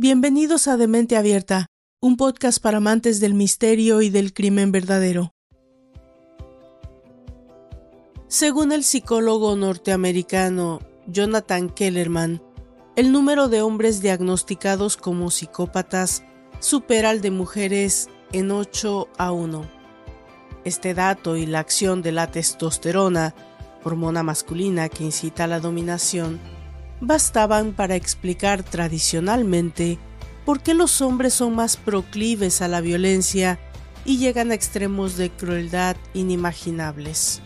Bienvenidos a Demente Abierta, un podcast para amantes del misterio y del crimen verdadero. Según el psicólogo norteamericano Jonathan Kellerman, el número de hombres diagnosticados como psicópatas supera al de mujeres en 8 a 1. Este dato y la acción de la testosterona, hormona masculina que incita a la dominación, bastaban para explicar tradicionalmente por qué los hombres son más proclives a la violencia y llegan a extremos de crueldad inimaginables.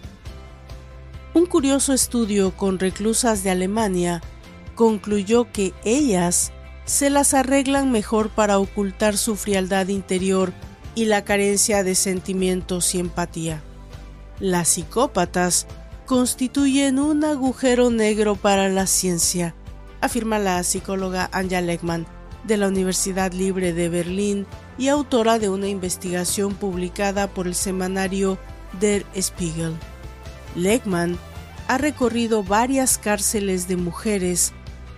Un curioso estudio con reclusas de Alemania concluyó que ellas se las arreglan mejor para ocultar su frialdad interior y la carencia de sentimientos y empatía. Las psicópatas constituyen un agujero negro para la ciencia, afirma la psicóloga Anja Leckman de la Universidad Libre de Berlín y autora de una investigación publicada por el semanario Der Spiegel. Leckman ha recorrido varias cárceles de mujeres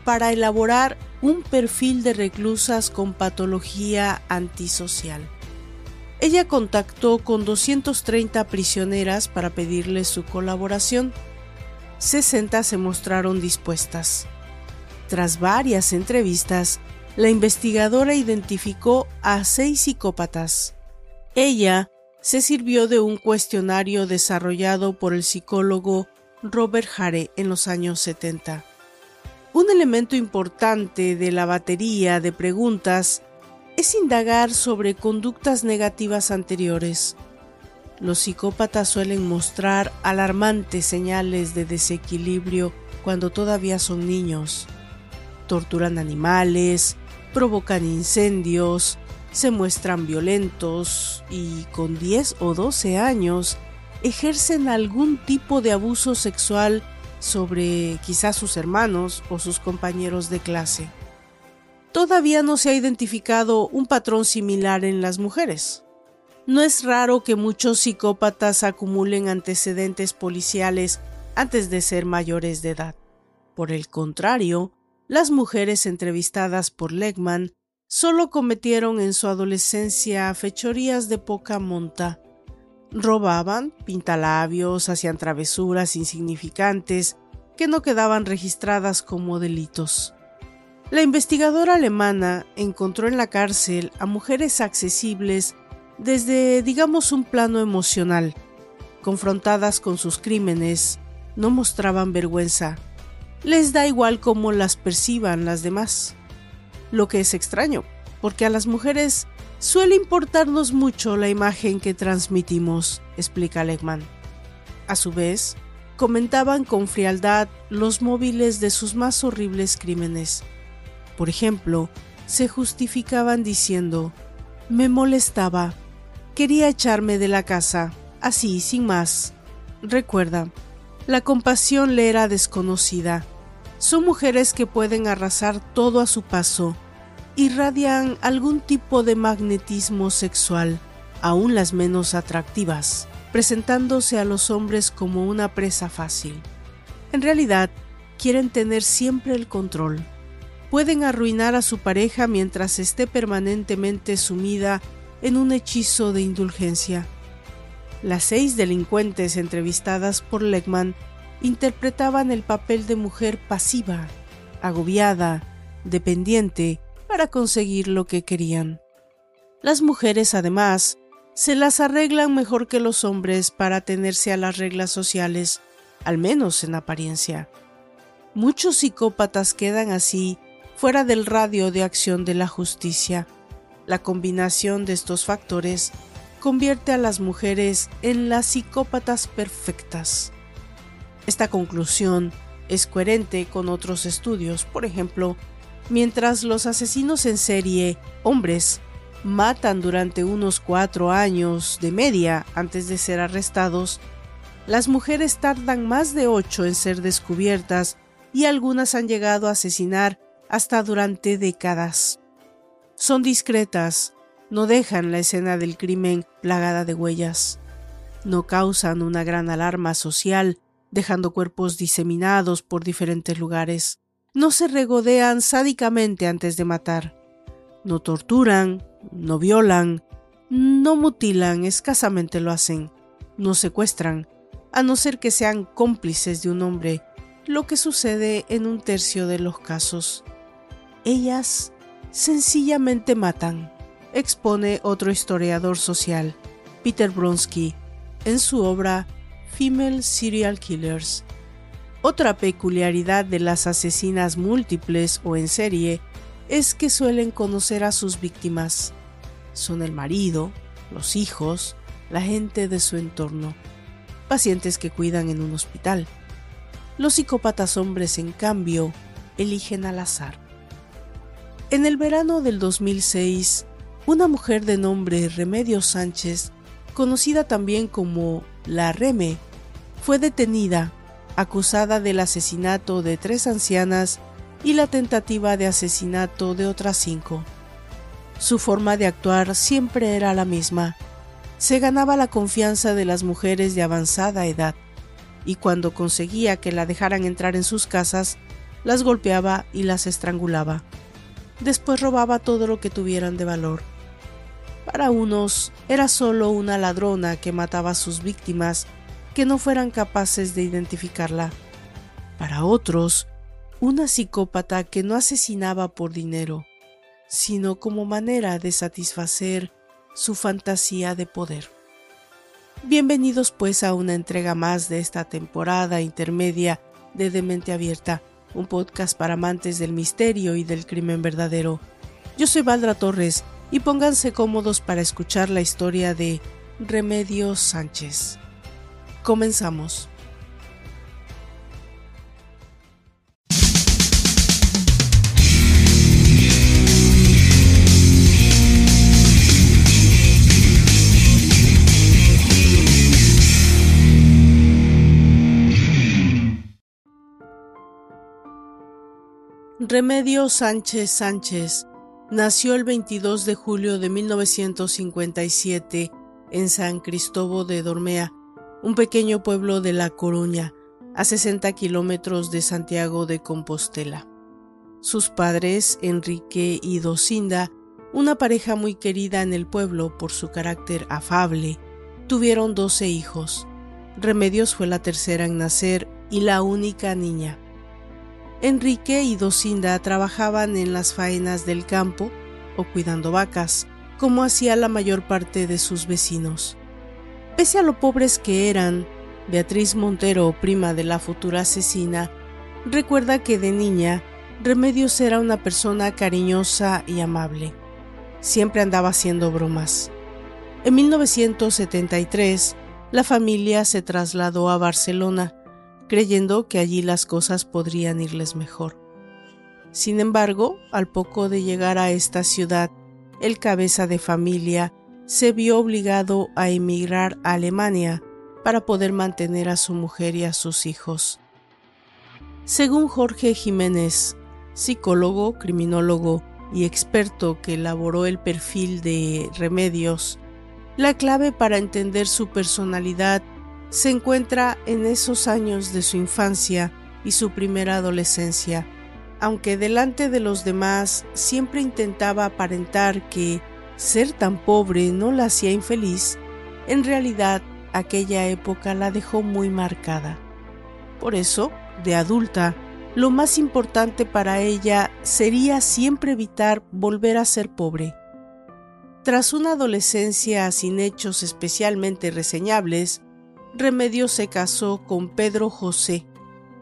para elaborar un perfil de reclusas con patología antisocial. Ella contactó con 230 prisioneras para pedirles su colaboración. 60 se mostraron dispuestas. Tras varias entrevistas, la investigadora identificó a seis psicópatas. Ella se sirvió de un cuestionario desarrollado por el psicólogo Robert Hare en los años 70. Un elemento importante de la batería de preguntas es indagar sobre conductas negativas anteriores. Los psicópatas suelen mostrar alarmantes señales de desequilibrio cuando todavía son niños. Torturan animales, provocan incendios, se muestran violentos y con 10 o 12 años ejercen algún tipo de abuso sexual sobre quizás sus hermanos o sus compañeros de clase todavía no se ha identificado un patrón similar en las mujeres. No es raro que muchos psicópatas acumulen antecedentes policiales antes de ser mayores de edad. Por el contrario, las mujeres entrevistadas por Legman solo cometieron en su adolescencia fechorías de poca monta. Robaban, pintalabios, hacían travesuras insignificantes que no quedaban registradas como delitos. La investigadora alemana encontró en la cárcel a mujeres accesibles desde, digamos, un plano emocional. Confrontadas con sus crímenes, no mostraban vergüenza. Les da igual cómo las perciban las demás. Lo que es extraño, porque a las mujeres suele importarnos mucho la imagen que transmitimos, explica Legman. A su vez, comentaban con frialdad los móviles de sus más horribles crímenes por ejemplo, se justificaban diciendo, me molestaba, quería echarme de la casa, así, sin más. Recuerda, la compasión le era desconocida. Son mujeres que pueden arrasar todo a su paso, irradian algún tipo de magnetismo sexual, aún las menos atractivas, presentándose a los hombres como una presa fácil. En realidad, quieren tener siempre el control pueden arruinar a su pareja mientras esté permanentemente sumida en un hechizo de indulgencia. Las seis delincuentes entrevistadas por Legman interpretaban el papel de mujer pasiva, agobiada, dependiente, para conseguir lo que querían. Las mujeres, además, se las arreglan mejor que los hombres para atenerse a las reglas sociales, al menos en apariencia. Muchos psicópatas quedan así fuera del radio de acción de la justicia. La combinación de estos factores convierte a las mujeres en las psicópatas perfectas. Esta conclusión es coherente con otros estudios, por ejemplo, mientras los asesinos en serie, hombres, matan durante unos cuatro años de media antes de ser arrestados, las mujeres tardan más de ocho en ser descubiertas y algunas han llegado a asesinar hasta durante décadas. Son discretas, no dejan la escena del crimen plagada de huellas, no causan una gran alarma social, dejando cuerpos diseminados por diferentes lugares, no se regodean sádicamente antes de matar, No torturan, no violan, no mutilan, escasamente lo hacen, no secuestran, a no ser que sean cómplices de un hombre, lo que sucede en un tercio de los casos. Ellas sencillamente matan, expone otro historiador social, Peter Bronsky, en su obra Female Serial Killers. Otra peculiaridad de las asesinas múltiples o en serie es que suelen conocer a sus víctimas. Son el marido, los hijos, la gente de su entorno, pacientes que cuidan en un hospital. Los psicópatas hombres, en cambio, eligen al azar. En el verano del 2006, una mujer de nombre Remedios Sánchez, conocida también como La Reme, fue detenida, acusada del asesinato de tres ancianas y la tentativa de asesinato de otras cinco. Su forma de actuar siempre era la misma. Se ganaba la confianza de las mujeres de avanzada edad, y cuando conseguía que la dejaran entrar en sus casas, las golpeaba y las estrangulaba. Después robaba todo lo que tuvieran de valor. Para unos era solo una ladrona que mataba a sus víctimas que no fueran capaces de identificarla. Para otros, una psicópata que no asesinaba por dinero, sino como manera de satisfacer su fantasía de poder. Bienvenidos pues a una entrega más de esta temporada intermedia de Demente Abierta, un podcast para amantes del misterio y del crimen verdadero. Yo soy Valdra Torres y pónganse cómodos para escuchar la historia de Remedios Sánchez. Comenzamos. Remedio Sánchez Sánchez nació el 22 de julio de 1957 en San Cristóbal de Dormea, un pequeño pueblo de La Coruña, a 60 kilómetros de Santiago de Compostela. Sus padres, Enrique y Docinda, una pareja muy querida en el pueblo por su carácter afable, tuvieron 12 hijos. Remedios fue la tercera en nacer y la única niña. Enrique y Docinda trabajaban en las faenas del campo o cuidando vacas, como hacía la mayor parte de sus vecinos. Pese a lo pobres que eran, Beatriz Montero, prima de la futura asesina, recuerda que de niña Remedios era una persona cariñosa y amable. Siempre andaba haciendo bromas. En 1973, la familia se trasladó a Barcelona, creyendo que allí las cosas podrían irles mejor. Sin embargo, al poco de llegar a esta ciudad, el cabeza de familia se vio obligado a emigrar a Alemania para poder mantener a su mujer y a sus hijos. Según Jorge Jiménez, psicólogo, criminólogo y experto que elaboró el perfil de Remedios, la clave para entender su personalidad se encuentra en esos años de su infancia y su primera adolescencia, aunque delante de los demás siempre intentaba aparentar que ser tan pobre no la hacía infeliz, en realidad aquella época la dejó muy marcada. Por eso, de adulta, lo más importante para ella sería siempre evitar volver a ser pobre. Tras una adolescencia sin hechos especialmente reseñables, Remedio se casó con Pedro José,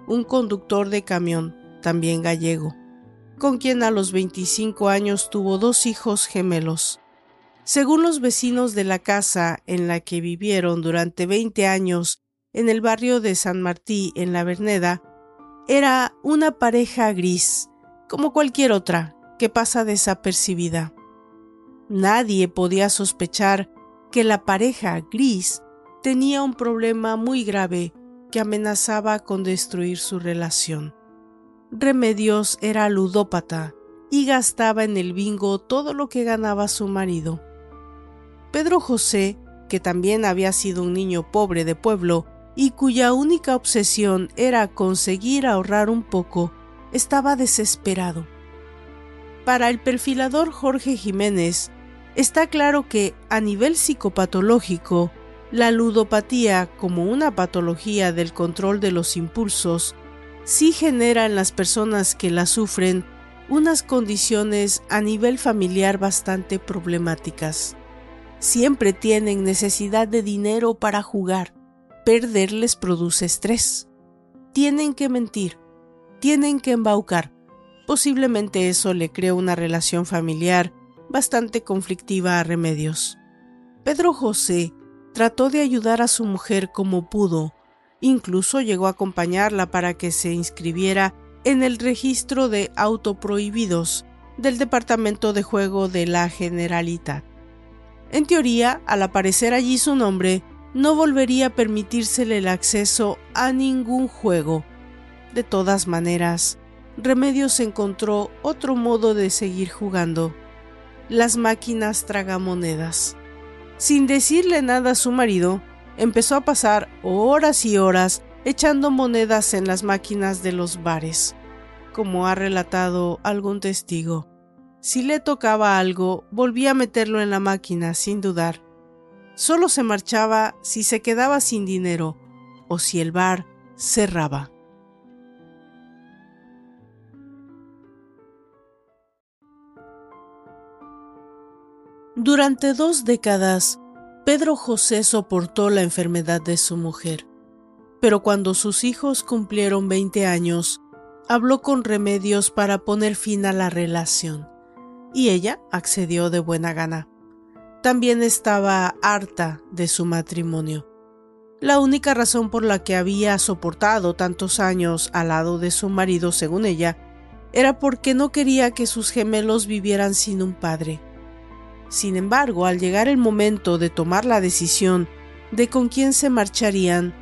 un conductor de camión, también gallego, con quien a los 25 años tuvo dos hijos gemelos. Según los vecinos de la casa en la que vivieron durante 20 años en el barrio de San Martí, en la Verneda, era una pareja gris, como cualquier otra, que pasa desapercibida. Nadie podía sospechar que la pareja gris tenía un problema muy grave que amenazaba con destruir su relación. Remedios era ludópata y gastaba en el bingo todo lo que ganaba su marido. Pedro José, que también había sido un niño pobre de pueblo y cuya única obsesión era conseguir ahorrar un poco, estaba desesperado. Para el perfilador Jorge Jiménez, está claro que a nivel psicopatológico, la ludopatía como una patología del control de los impulsos sí genera en las personas que la sufren unas condiciones a nivel familiar bastante problemáticas. Siempre tienen necesidad de dinero para jugar. Perder les produce estrés. Tienen que mentir. Tienen que embaucar. Posiblemente eso le crea una relación familiar bastante conflictiva a Remedios. Pedro José trató de ayudar a su mujer como pudo, incluso llegó a acompañarla para que se inscribiera en el registro de autoprohibidos del Departamento de Juego de la Generalitat. En teoría, al aparecer allí su nombre, no volvería a permitírsele el acceso a ningún juego. De todas maneras, Remedios encontró otro modo de seguir jugando, las máquinas tragamonedas. Sin decirle nada a su marido, empezó a pasar horas y horas echando monedas en las máquinas de los bares, como ha relatado algún testigo. Si le tocaba algo, volvía a meterlo en la máquina sin dudar. Solo se marchaba si se quedaba sin dinero o si el bar cerraba. Durante dos décadas, Pedro José soportó la enfermedad de su mujer pero cuando sus hijos cumplieron 20 años, habló con Remedios para poner fin a la relación, y ella accedió de buena gana. También estaba harta de su matrimonio. La única razón por la que había soportado tantos años al lado de su marido, según ella, era porque no quería que sus gemelos vivieran sin un padre. Sin embargo, al llegar el momento de tomar la decisión de con quién se marcharían,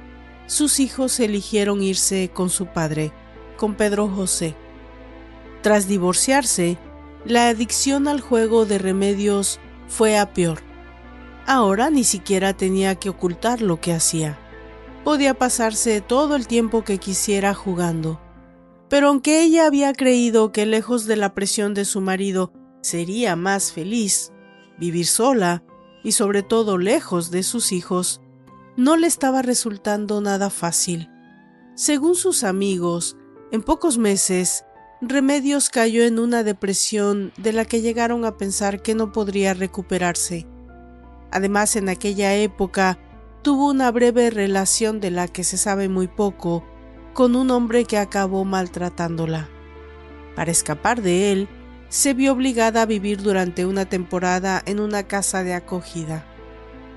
sus hijos eligieron irse con su padre, con Pedro José. Tras divorciarse, la adicción al juego de remedios fue a peor. Ahora ni siquiera tenía que ocultar lo que hacía. Podía pasarse todo el tiempo que quisiera jugando. Pero aunque ella había creído que lejos de la presión de su marido sería más feliz, vivir sola y sobre todo lejos de sus hijos, no le estaba resultando nada fácil. Según sus amigos, en pocos meses, Remedios cayó en una depresión de la que llegaron a pensar que no podría recuperarse. Además, en aquella época, tuvo una breve relación de la que se sabe muy poco con un hombre que acabó maltratándola. Para escapar de él, se vio obligada a vivir durante una temporada en una casa de acogida.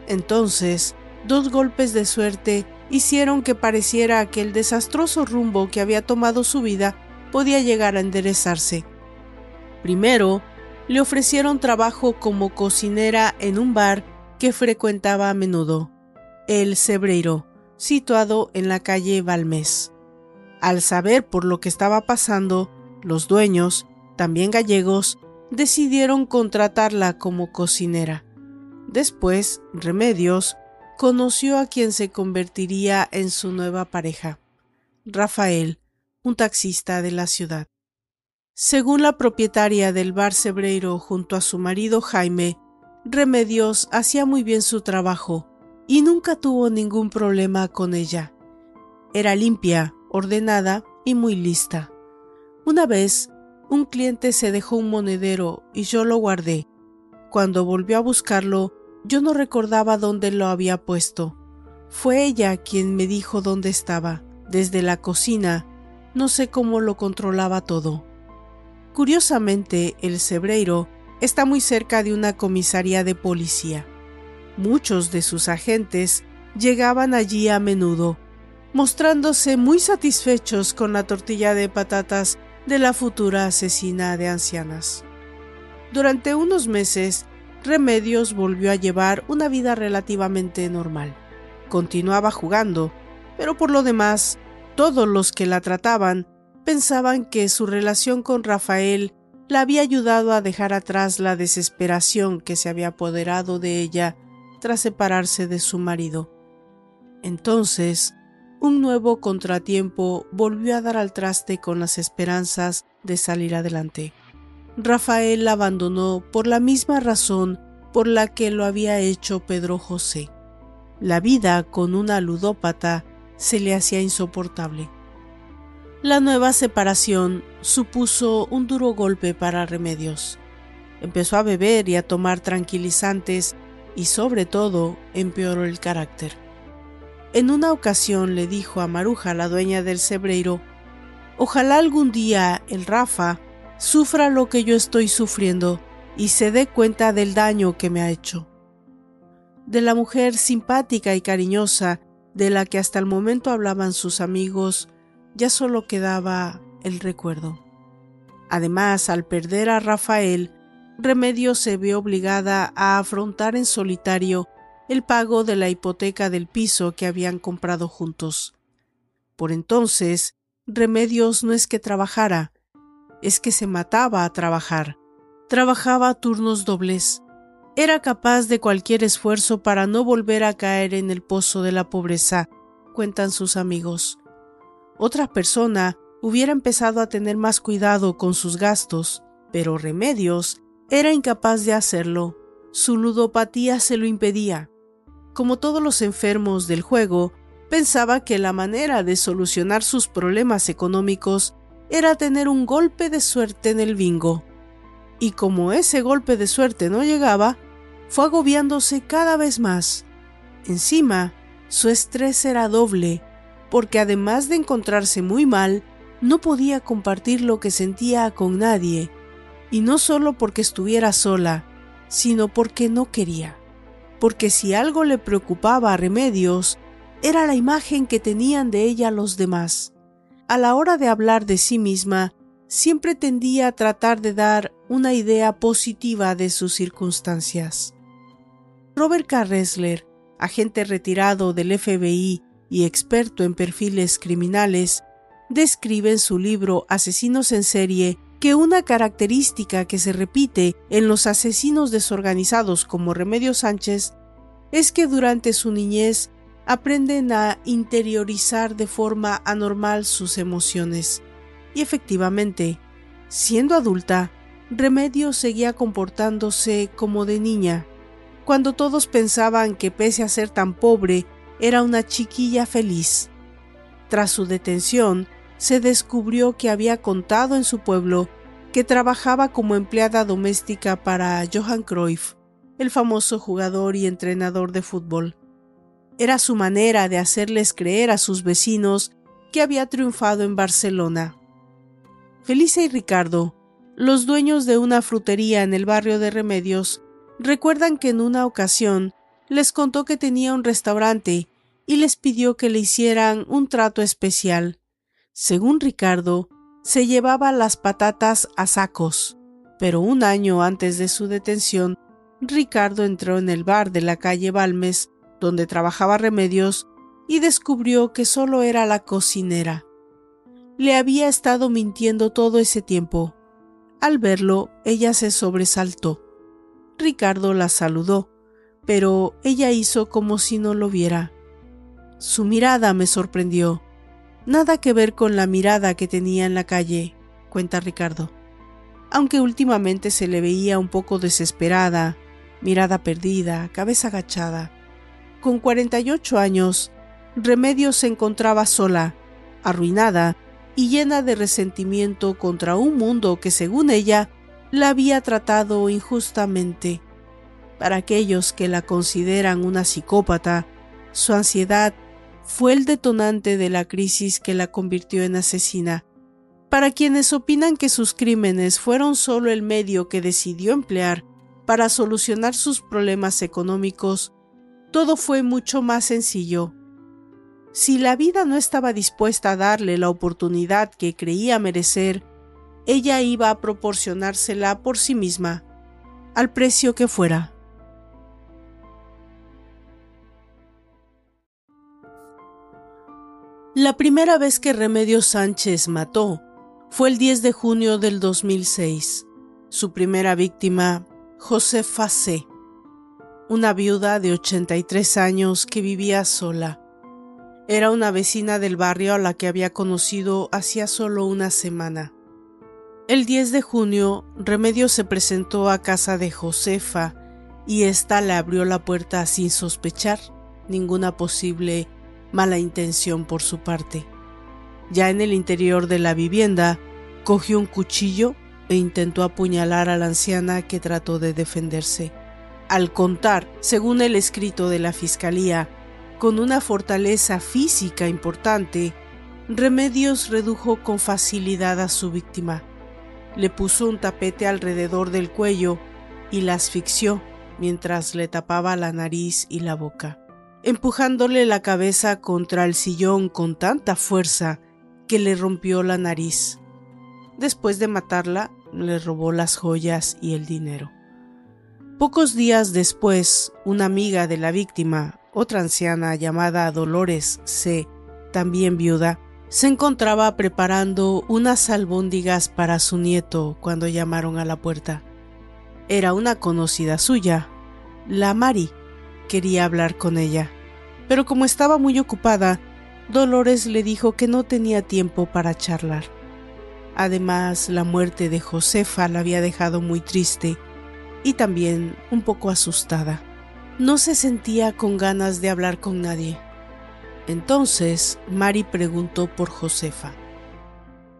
Entonces, Dos golpes de suerte hicieron que pareciera que el desastroso rumbo que había tomado su vida podía llegar a enderezarse. Primero, le ofrecieron trabajo como cocinera en un bar que frecuentaba a menudo, el Cebreiro, situado en la calle Balmés. Al saber por lo que estaba pasando, los dueños, también gallegos, decidieron contratarla como cocinera. Después, Remedios conoció a quien se convertiría en su nueva pareja, Rafael, un taxista de la ciudad. Según la propietaria del bar Cebreiro junto a su marido Jaime, Remedios hacía muy bien su trabajo y nunca tuvo ningún problema con ella. Era limpia, ordenada y muy lista. Una vez, un cliente se dejó un monedero y yo lo guardé. Cuando volvió a buscarlo, yo no recordaba dónde lo había puesto. Fue ella quien me dijo dónde estaba, desde la cocina. No sé cómo lo controlaba todo. Curiosamente, el Cebreiro está muy cerca de una comisaría de policía. Muchos de sus agentes llegaban allí a menudo, mostrándose muy satisfechos con la tortilla de patatas de la futura asesina de ancianas. Durante unos meses Remedios volvió a llevar una vida relativamente normal. Continuaba jugando, pero por lo demás, todos los que la trataban pensaban que su relación con Rafael la había ayudado a dejar atrás la desesperación que se había apoderado de ella tras separarse de su marido. Entonces, un nuevo contratiempo volvió a dar al traste con las esperanzas de salir adelante. Rafael la abandonó por la misma razón por la que lo había hecho Pedro José. La vida con una ludópata se le hacía insoportable. La nueva separación supuso un duro golpe para Remedios. Empezó a beber y a tomar tranquilizantes y sobre todo empeoró el carácter. En una ocasión le dijo a Maruja, la dueña del cebreiro, Ojalá algún día el Rafa sufra lo que yo estoy sufriendo y se dé cuenta del daño que me ha hecho. De la mujer simpática y cariñosa de la que hasta el momento hablaban sus amigos, ya solo quedaba el recuerdo. Además, al perder a Rafael, Remedio se vio obligada a afrontar en solitario el pago de la hipoteca del piso que habían comprado juntos. Por entonces, Remedios no es que trabajara, es que se mataba a trabajar. Trabajaba turnos dobles. Era capaz de cualquier esfuerzo para no volver a caer en el pozo de la pobreza, cuentan sus amigos. Otra persona hubiera empezado a tener más cuidado con sus gastos, pero Remedios era incapaz de hacerlo. Su ludopatía se lo impedía. Como todos los enfermos del juego, pensaba que la manera de solucionar sus problemas económicos era tener un golpe de suerte en el bingo. Y como ese golpe de suerte no llegaba, fue agobiándose cada vez más. Encima, su estrés era doble, porque además de encontrarse muy mal, no podía compartir lo que sentía con nadie, y no solo porque estuviera sola, sino porque no quería. Porque si algo le preocupaba a Remedios, era la imagen que tenían de ella los demás. A la hora de hablar de sí misma, siempre tendía a tratar de dar una idea positiva de sus circunstancias. Robert K. Agente retirado del FBI y experto en perfiles criminales, describe en su libro Asesinos en serie que una característica que se repite en los asesinos desorganizados como Remedio Sánchez es que durante su niñez aprenden a interiorizar de forma anormal sus emociones. Y efectivamente, siendo adulta, Remedio seguía comportándose como de niña, cuando todos pensaban que pese a ser tan pobre, era una chiquilla feliz. Tras su detención, se descubrió que había contado en su pueblo que trabajaba como empleada doméstica para Johan Cruyff, el famoso jugador y entrenador de fútbol. Era su manera de hacerles creer a sus vecinos que había triunfado en Barcelona. Felicia y Ricardo, los dueños de una frutería en el barrio de Remedios, recuerdan que en una ocasión les contó que tenía un restaurante y les pidió que le hicieran un trato especial. Según Ricardo, se llevaba las patatas a sacos, pero un año antes de su detención, Ricardo entró en el bar de la calle Balmes donde trabajaba Remedios, y descubrió que solo era la cocinera. Le había estado mintiendo todo ese tiempo. Al verlo, ella se sobresaltó. Ricardo la saludó, pero ella hizo como si no lo viera. Su mirada me sorprendió. Nada que ver con la mirada que tenía en la calle, cuenta Ricardo. Aunque últimamente se le veía un poco desesperada, mirada perdida, cabeza agachada. Con 48 años, Remedios se encontraba sola, arruinada y llena de resentimiento contra un mundo que, según ella, la había tratado injustamente. Para aquellos que la consideran una psicópata, su ansiedad fue el detonante de la crisis que la convirtió en asesina. Para quienes opinan que sus crímenes fueron solo el medio que decidió emplear para solucionar sus problemas económicos, todo fue mucho más sencillo. Si la vida no estaba dispuesta a darle la oportunidad que creía merecer, ella iba a proporcionársela por sí misma, al precio que fuera. La primera vez que Remedios Sánchez mató fue el 10 de junio del 2006. Su primera víctima, Josefa C una viuda de 83 años que vivía sola. Era una vecina del barrio a la que había conocido hacía solo una semana. El 10 de junio, Remedios se presentó a casa de Josefa y ésta le abrió la puerta sin sospechar ninguna posible mala intención por su parte. Ya en el interior de la vivienda, cogió un cuchillo e intentó apuñalar a la anciana que trató de defenderse. Al contar, según el escrito de la Fiscalía, con una fortaleza física importante, Remedios redujo con facilidad a su víctima. Le puso un tapete alrededor del cuello y la asfixió mientras le tapaba la nariz y la boca, empujándole la cabeza contra el sillón con tanta fuerza que le rompió la nariz. Después de matarla, le robó las joyas y el dinero. Pocos días después, una amiga de la víctima, otra anciana llamada Dolores C., también viuda, se encontraba preparando unas albóndigas para su nieto cuando llamaron a la puerta. Era una conocida suya, la Mari. Quería hablar con ella, pero como estaba muy ocupada, Dolores le dijo que no tenía tiempo para charlar. Además, la muerte de Josefa la había dejado muy triste y también un poco asustada. No se sentía con ganas de hablar con nadie. Entonces, Mari preguntó por Josefa.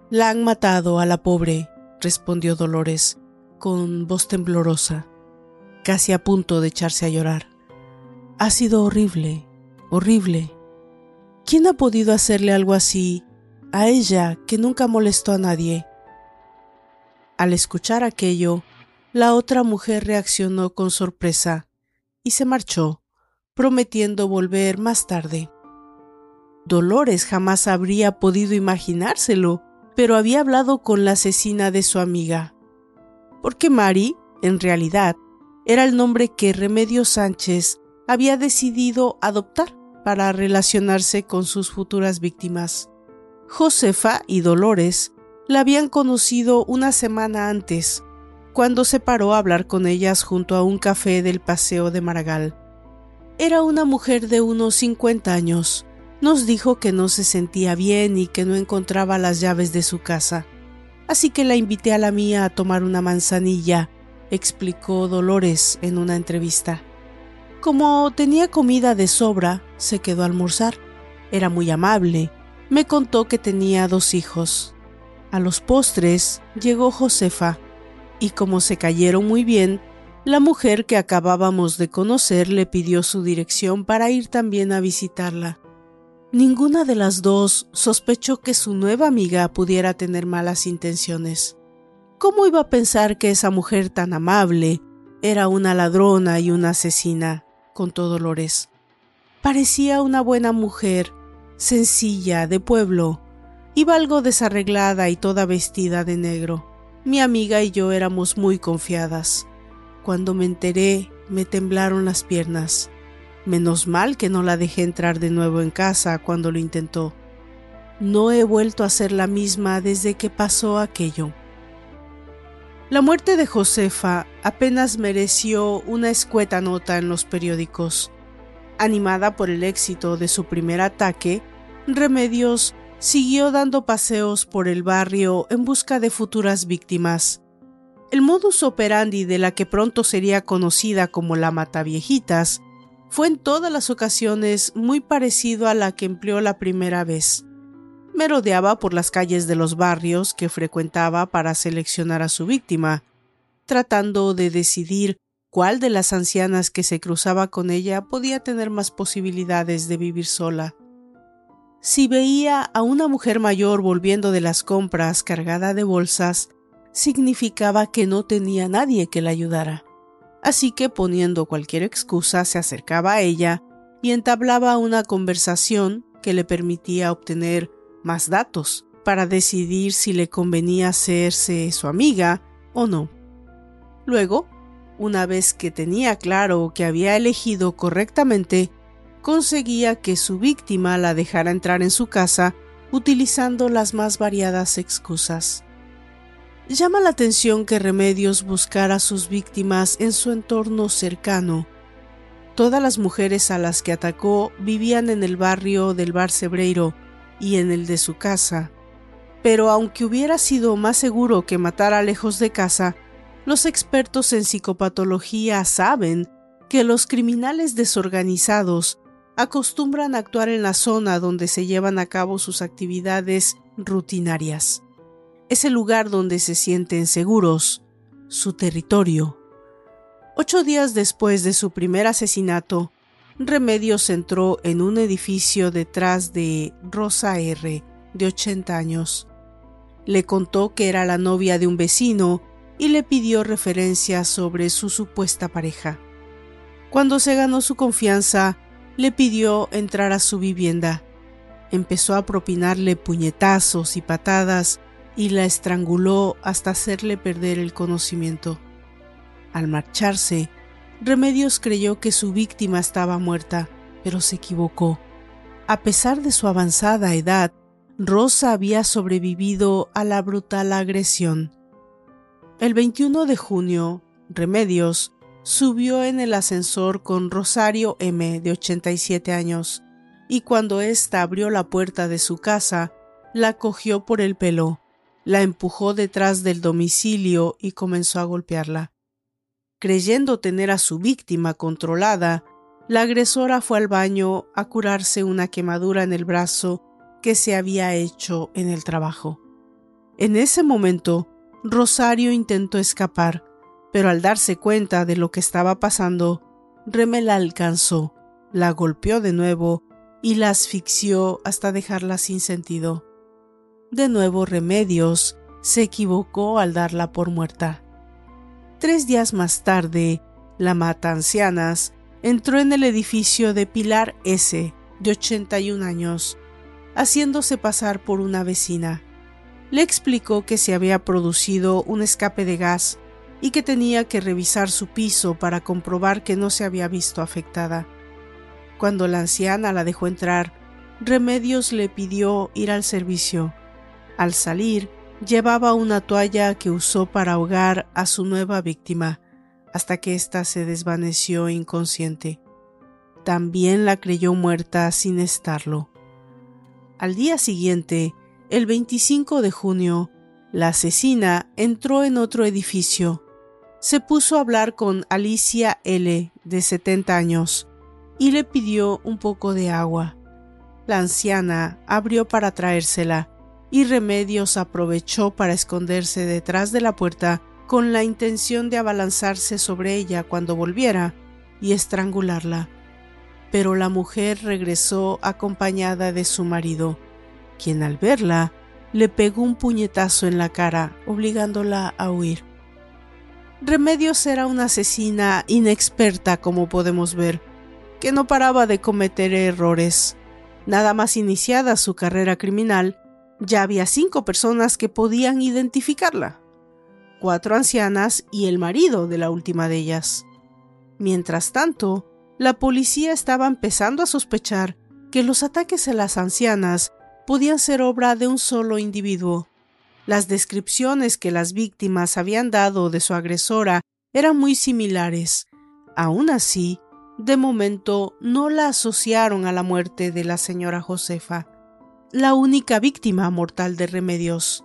La han matado a la pobre, respondió Dolores, con voz temblorosa, casi a punto de echarse a llorar. Ha sido horrible, horrible. ¿Quién ha podido hacerle algo así a ella que nunca molestó a nadie? Al escuchar aquello, la otra mujer reaccionó con sorpresa y se marchó, prometiendo volver más tarde. Dolores jamás habría podido imaginárselo, pero había hablado con la asesina de su amiga porque Mari, en realidad, era el nombre que Remedio Sánchez había decidido adoptar para relacionarse con sus futuras víctimas. Josefa y Dolores la habían conocido una semana antes, cuando se paró a hablar con ellas junto a un café del Paseo de Maragall. Era una mujer de unos 50 años. Nos dijo que no se sentía bien y que no encontraba las llaves de su casa así que la invité a la mía a tomar una manzanilla, explicó Dolores en una entrevista. Como tenía comida de sobra, se quedó a almorzar. Era muy amable. Me contó que tenía dos hijos. A los postres llegó Josefa, y como se cayeron muy bien, la mujer que acabábamos de conocer le pidió su dirección para ir también a visitarla. Ninguna de las dos sospechó que su nueva amiga pudiera tener malas intenciones. ¿Cómo iba a pensar que esa mujer tan amable era una ladrona y una asesina? Contó Dolores. Parecía una buena mujer, sencilla, de pueblo. Iba algo desarreglada y toda vestida de negro. Mi amiga y yo éramos muy confiadas. Cuando me enteré, me temblaron las piernas. Menos mal que no la dejé entrar de nuevo en casa cuando lo intentó. No he vuelto a ser la misma desde que pasó aquello. La muerte de Josefa apenas mereció una escueta nota en los periódicos. Animada por el éxito de su primer ataque, Remedios siguió dando paseos por el barrio en busca de futuras víctimas. El modus operandi de la que pronto sería conocida como la Mataviejitas fue en todas las ocasiones muy parecido a la que empleó la primera vez. Merodeaba por las calles de los barrios que frecuentaba para seleccionar a su víctima, tratando de decidir cuál de las ancianas que se cruzaba con ella podía tener más posibilidades de vivir sola. Si veía a una mujer mayor volviendo de las compras cargada de bolsas, significaba que no tenía nadie que la ayudara así que poniendo cualquier excusa se acercaba a ella y entablaba una conversación que le permitía obtener más datos para decidir si le convenía hacerse su amiga o no. Luego, una vez que tenía claro que había elegido correctamente, conseguía que su víctima la dejara entrar en su casa utilizando las más variadas excusas. Llama la atención que Remedios buscara a sus víctimas en su entorno cercano. Todas las mujeres a las que atacó vivían en el barrio del Bar Cebreiro y en el de su casa. Pero aunque hubiera sido más seguro que matara lejos de casa, los expertos en psicopatología saben que los criminales desorganizados acostumbran a actuar en la zona donde se llevan a cabo sus actividades rutinarias. Es el lugar donde se sienten seguros, su territorio. Ocho días después de su primer asesinato, Remedios entró en un edificio detrás de Rosa R., de 80 años. Le contó que era la novia de un vecino y le pidió referencias sobre su supuesta pareja. Cuando se ganó su confianza, le pidió entrar a su vivienda. Empezó a propinarle puñetazos y patadas y la estranguló hasta hacerle perder el conocimiento. Al marcharse, Remedios creyó que su víctima estaba muerta, pero se equivocó. A pesar de su avanzada edad, Rosa había sobrevivido a la brutal agresión. El 21 de junio, Remedios subió en el ascensor con Rosario M, de 87 años, y cuando ésta abrió la puerta de su casa, la cogió por el pelo, la empujó detrás del domicilio y comenzó a golpearla. Creyendo tener a su víctima controlada, la agresora fue al baño a curarse una quemadura en el brazo que se había hecho en el trabajo. En ese momento, Rosario intentó escapar, pero al darse cuenta de lo que estaba pasando, Reme la alcanzó, la golpeó de nuevo y la asfixió hasta dejarla sin sentido. De nuevo Remedios se equivocó al darla por muerta. Tres días más tarde, la mata ancianas entró en el edificio de Pilar S., de 81 años, haciéndose pasar por una vecina. Le explicó que se había producido un escape de gas y que tenía que revisar su piso para comprobar que no se había visto afectada. Cuando la anciana la dejó entrar, Remedios le pidió ir al servicio. Al salir, llevaba una toalla que usó para ahogar a su nueva víctima, hasta que ésta se desvaneció inconsciente. También la creyó muerta sin estarlo. Al día siguiente, el 25 de junio, la asesina entró en otro edificio. Se puso a hablar con Alicia L., de 70 años, y le pidió un poco de agua. La anciana abrió para traérsela, y Remedios aprovechó para esconderse detrás de la puerta con la intención de abalanzarse sobre ella cuando volviera y estrangularla pero la mujer regresó acompañada de su marido, quien al verla le pegó un puñetazo en la cara, obligándola a huir. Remedios era una asesina inexperta, como podemos ver, que no paraba de cometer errores. Nada más iniciada su carrera criminal, ya había cinco personas que podían identificarla, cuatro ancianas y el marido de la última de ellas. Mientras tanto, la policía estaba empezando a sospechar que los ataques a las ancianas podían ser obra de un solo individuo. Las descripciones que las víctimas habían dado de su agresora eran muy similares. Aún así, de momento no la asociaron a la muerte de la señora Josefa, la única víctima mortal de Remedios.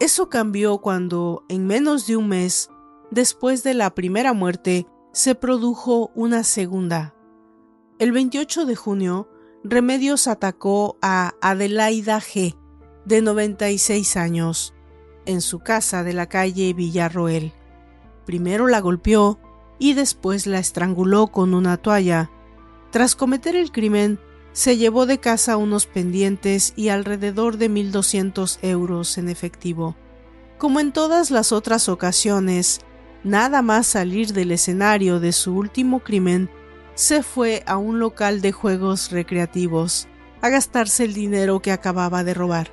Eso cambió cuando, en menos de un mes, después de la primera muerte, se produjo una segunda. El 28 de junio, Remedios atacó a Adelaida G., de 96 años, en su casa de la calle Villarroel. Primero la golpeó y después la estranguló con una toalla. Tras cometer el crimen, se llevó de casa unos pendientes y alrededor de 1.200 euros en efectivo. Como en todas las otras ocasiones, Nada más salir del escenario de su último crimen, se fue a un local de juegos recreativos a gastarse el dinero que acababa de robar.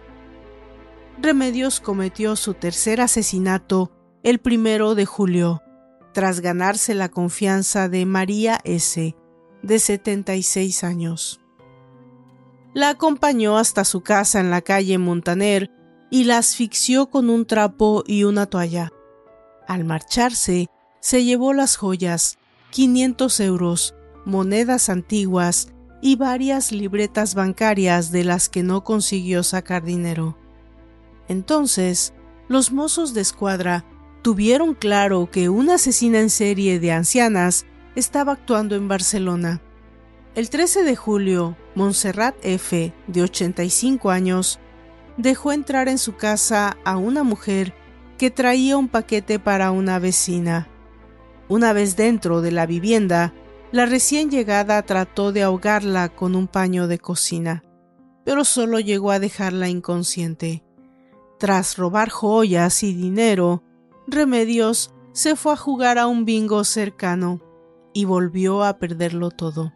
Remedios cometió su tercer asesinato el primero de julio, tras ganarse la confianza de María S., de 76 años. La acompañó hasta su casa en la calle Montaner y la asfixió con un trapo y una toalla. Al marcharse, se llevó las joyas, 500 euros, monedas antiguas y varias libretas bancarias de las que no consiguió sacar dinero. Entonces, los mozos de escuadra tuvieron claro que una asesina en serie de ancianas estaba actuando en Barcelona. El 13 de julio, Montserrat F., de 85 años, dejó entrar en su casa a una mujer que traía un paquete para una vecina. Una vez dentro de la vivienda, la recién llegada trató de ahogarla con un paño de cocina, pero solo llegó a dejarla inconsciente. Tras robar joyas y dinero, Remedios se fue a jugar a un bingo cercano y volvió a perderlo todo.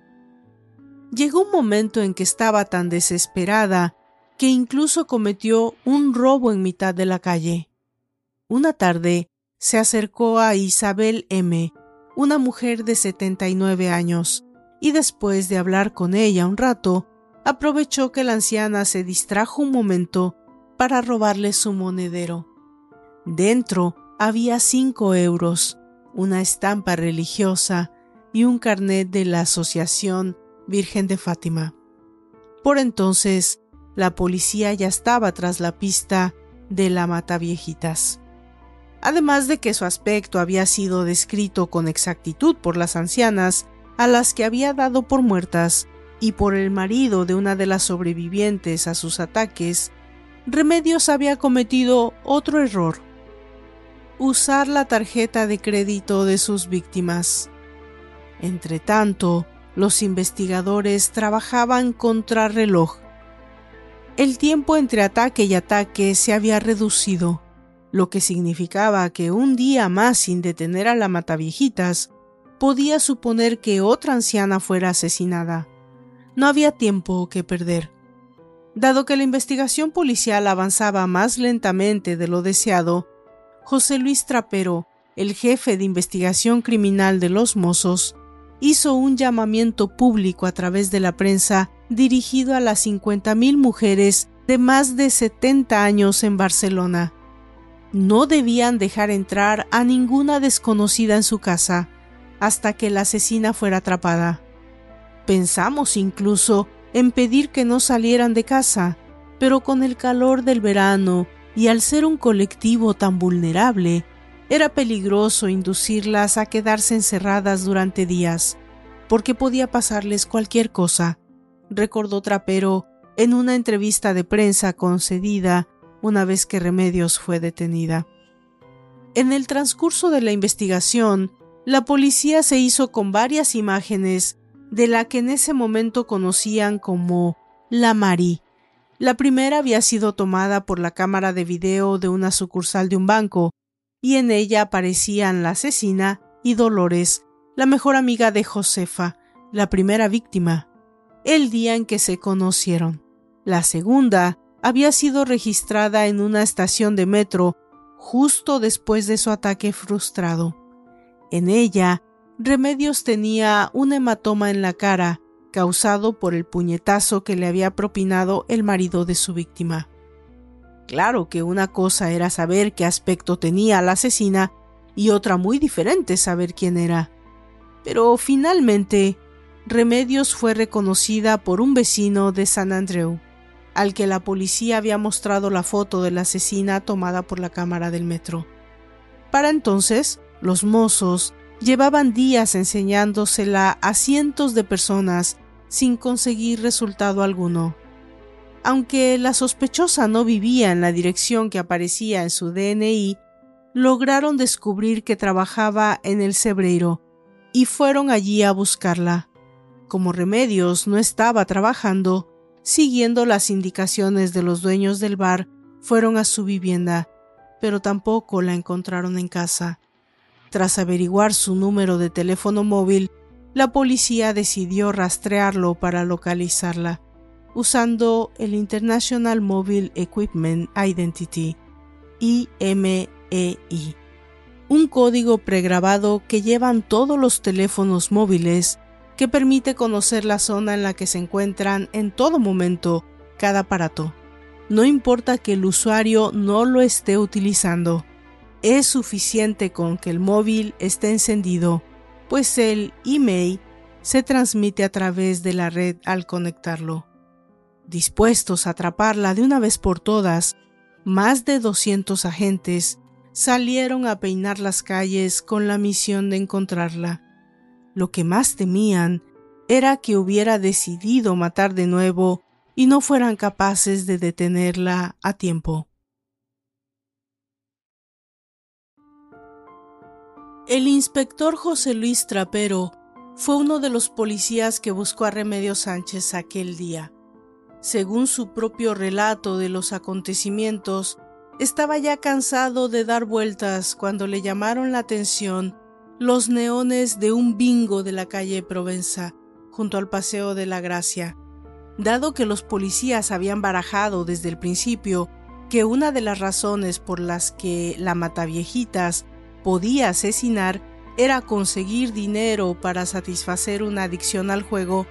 Llegó un momento en que estaba tan desesperada que incluso cometió un robo en mitad de la calle. Una tarde se acercó a Isabel M., una mujer de 79 años, y después de hablar con ella un rato, aprovechó que la anciana se distrajo un momento para robarle su monedero. Dentro había cinco euros, una estampa religiosa y un carnet de la Asociación Virgen de Fátima. Por entonces, la policía ya estaba tras la pista de la Mataviejitas. Además de que su aspecto había sido descrito con exactitud por las ancianas, a las que había dado por muertas, y por el marido de una de las sobrevivientes a sus ataques, Remedios había cometido otro error. Usar la tarjeta de crédito de sus víctimas. Entretanto, los investigadores trabajaban contra reloj. El tiempo entre ataque y ataque se había reducido, lo que significaba que un día más sin detener a la mataviejitas podía suponer que otra anciana fuera asesinada. No había tiempo que perder. Dado que la investigación policial avanzaba más lentamente de lo deseado, José Luis Trapero, el jefe de investigación criminal de los Mozos, hizo un llamamiento público a través de la prensa dirigido a las 50.000 mujeres de más de 70 años en Barcelona. No debían dejar entrar a ninguna desconocida en su casa hasta que la asesina fuera atrapada. Pensamos incluso en pedir que no salieran de casa, pero con el calor del verano y al ser un colectivo tan vulnerable, era peligroso inducirlas a quedarse encerradas durante días, porque podía pasarles cualquier cosa, recordó Trapero en una entrevista de prensa concedida una vez que Remedios fue detenida. En el transcurso de la investigación, la policía se hizo con varias imágenes de la que en ese momento conocían como la Mari. La primera había sido tomada por la cámara de video de una sucursal de un banco, y en ella aparecían la asesina y Dolores, la mejor amiga de Josefa, la primera víctima, el día en que se conocieron. La segunda había sido registrada en una estación de metro justo después de su ataque frustrado. En ella, Remedios tenía un hematoma en la cara causado por el puñetazo que le había propinado el marido de su víctima. Claro que una cosa era saber qué aspecto tenía la asesina y otra muy diferente saber quién era. Pero finalmente, Remedios fue reconocida por un vecino de San Andreu, al que la policía había mostrado la foto de la asesina tomada por la cámara del metro. Para entonces, los mozos llevaban días enseñándosela a cientos de personas sin conseguir resultado alguno. Aunque la sospechosa no vivía en la dirección que aparecía en su DNI, lograron descubrir que trabajaba en el Cebreiro y fueron allí a buscarla. Como Remedios no estaba trabajando, siguiendo las indicaciones de los dueños del bar, fueron a su vivienda, pero tampoco la encontraron en casa. Tras averiguar su número de teléfono móvil, la policía decidió rastrearlo para localizarla usando el International Mobile Equipment Identity, IMEI, un código pregrabado que llevan todos los teléfonos móviles que permite conocer la zona en la que se encuentran en todo momento cada aparato. No importa que el usuario no lo esté utilizando, es suficiente con que el móvil esté encendido, pues el email se transmite a través de la red al conectarlo. Dispuestos a atraparla de una vez por todas, más de 200 agentes salieron a peinar las calles con la misión de encontrarla. Lo que más temían era que hubiera decidido matar de nuevo y no fueran capaces de detenerla a tiempo. El inspector José Luis Trapero fue uno de los policías que buscó a Remedios Sánchez aquel día. Según su propio relato de los acontecimientos, estaba ya cansado de dar vueltas cuando le llamaron la atención los neones de un bingo de la calle Provenza, junto al Paseo de la Gracia. Dado que los policías habían barajado desde el principio que una de las razones por las que la Mataviejitas podía asesinar era conseguir dinero para satisfacer una adicción al juego,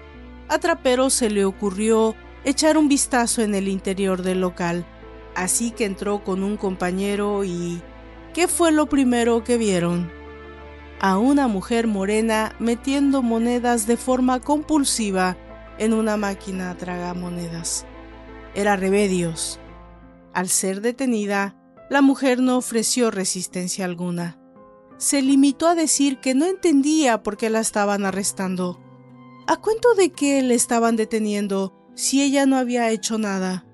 a Trapero se le ocurrió echar un vistazo en el interior del local, así que entró con un compañero y... ¿Qué fue lo primero que vieron? A una mujer morena metiendo monedas de forma compulsiva en una máquina tragamonedas. Era Remedios. Al ser detenida, la mujer no ofreció resistencia alguna se limitó a decir que no entendía por qué la estaban arrestando. ¿A cuento de que le estaban deteniendo si ella no había hecho nada?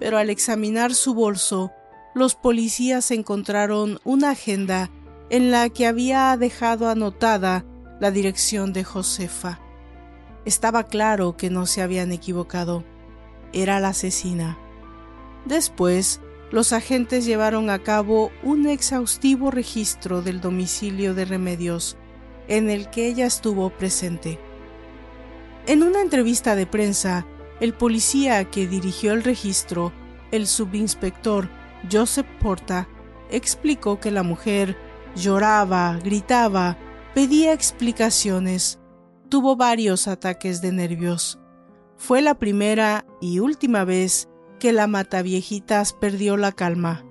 Pero al examinar su bolso, los policías encontraron una agenda en la que había dejado anotada la dirección de Josefa. Estaba claro que no se habían equivocado. Era la asesina. Después, los agentes llevaron a cabo un exhaustivo registro del domicilio de Remedios, en el que ella estuvo presente. En una entrevista de prensa, el policía que dirigió el registro, el subinspector Joseph Porta, explicó que la mujer lloraba, gritaba, pedía explicaciones, tuvo varios ataques de nervios. Fue la primera y última vez que la Mataviejitas perdió la calma.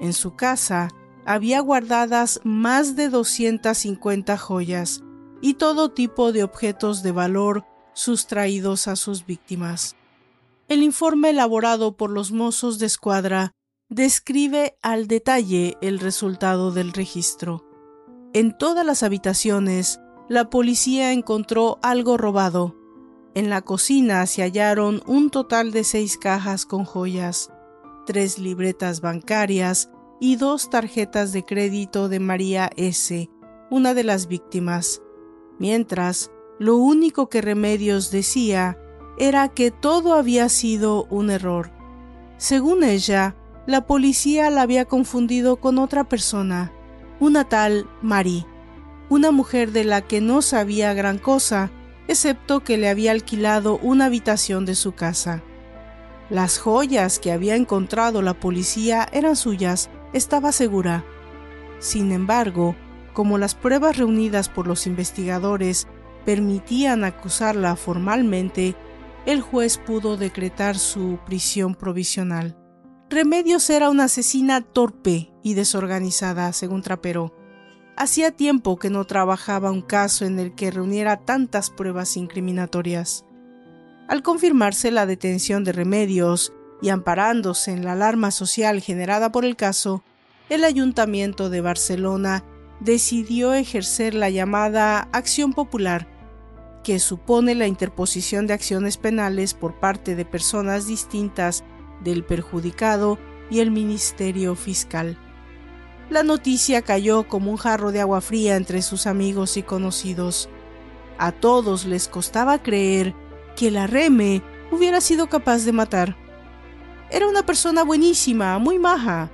En su casa había guardadas más de 250 joyas y todo tipo de objetos de valor sustraídos a sus víctimas. El informe elaborado por los mozos de escuadra describe al detalle el resultado del registro. En todas las habitaciones, la policía encontró algo robado, en la cocina se hallaron un total de seis cajas con joyas, tres libretas bancarias y dos tarjetas de crédito de María S., una de las víctimas, mientras lo único que Remedios decía era que todo había sido un error. Según ella, la policía la había confundido con otra persona, una tal Marie, una mujer de la que no sabía gran cosa excepto que le había alquilado una habitación de su casa. Las joyas que había encontrado la policía eran suyas, estaba segura. Sin embargo, como las pruebas reunidas por los investigadores permitían acusarla formalmente, el juez pudo decretar su prisión provisional. Remedios era una asesina torpe y desorganizada, según Trapero. Hacía tiempo que no trabajaba un caso en el que reuniera tantas pruebas incriminatorias. Al confirmarse la detención de Remedios y amparándose en la alarma social generada por el caso, el Ayuntamiento de Barcelona decidió ejercer la llamada acción popular, que supone la interposición de acciones penales por parte de personas distintas del perjudicado y el Ministerio Fiscal. La noticia cayó como un jarro de agua fría entre sus amigos y conocidos. A todos les costaba creer que la Reme hubiera sido capaz de matar. Era una persona buenísima, muy maja.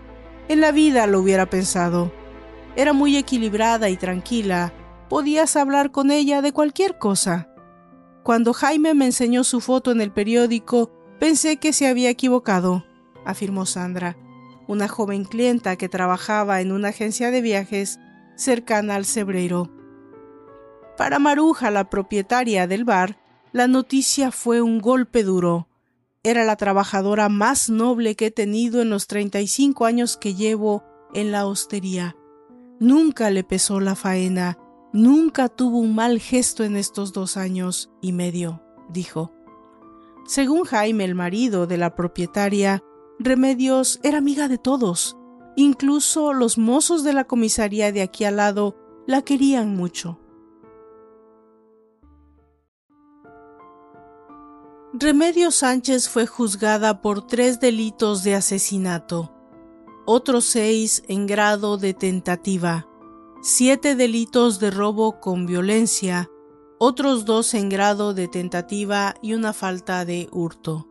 En la vida lo hubiera pensado. Era muy equilibrada y tranquila. Podías hablar con ella de cualquier cosa. Cuando Jaime me enseñó su foto en el periódico, pensé que se había equivocado, afirmó Sandra una joven clienta que trabajaba en una agencia de viajes cercana al Cebreiro. Para Maruja, la propietaria del bar, la noticia fue un golpe duro. Era la trabajadora más noble que he tenido en los 35 años que llevo en la hostería. Nunca le pesó la faena, nunca tuvo un mal gesto en estos dos años y medio, dijo. Según Jaime, el marido de la propietaria, Remedios era amiga de todos. Incluso los mozos de la comisaría de aquí al lado la querían mucho. Remedios Sánchez fue juzgada por tres delitos de asesinato, otros seis en grado de tentativa, siete delitos de robo con violencia, otros dos en grado de tentativa y una falta de hurto.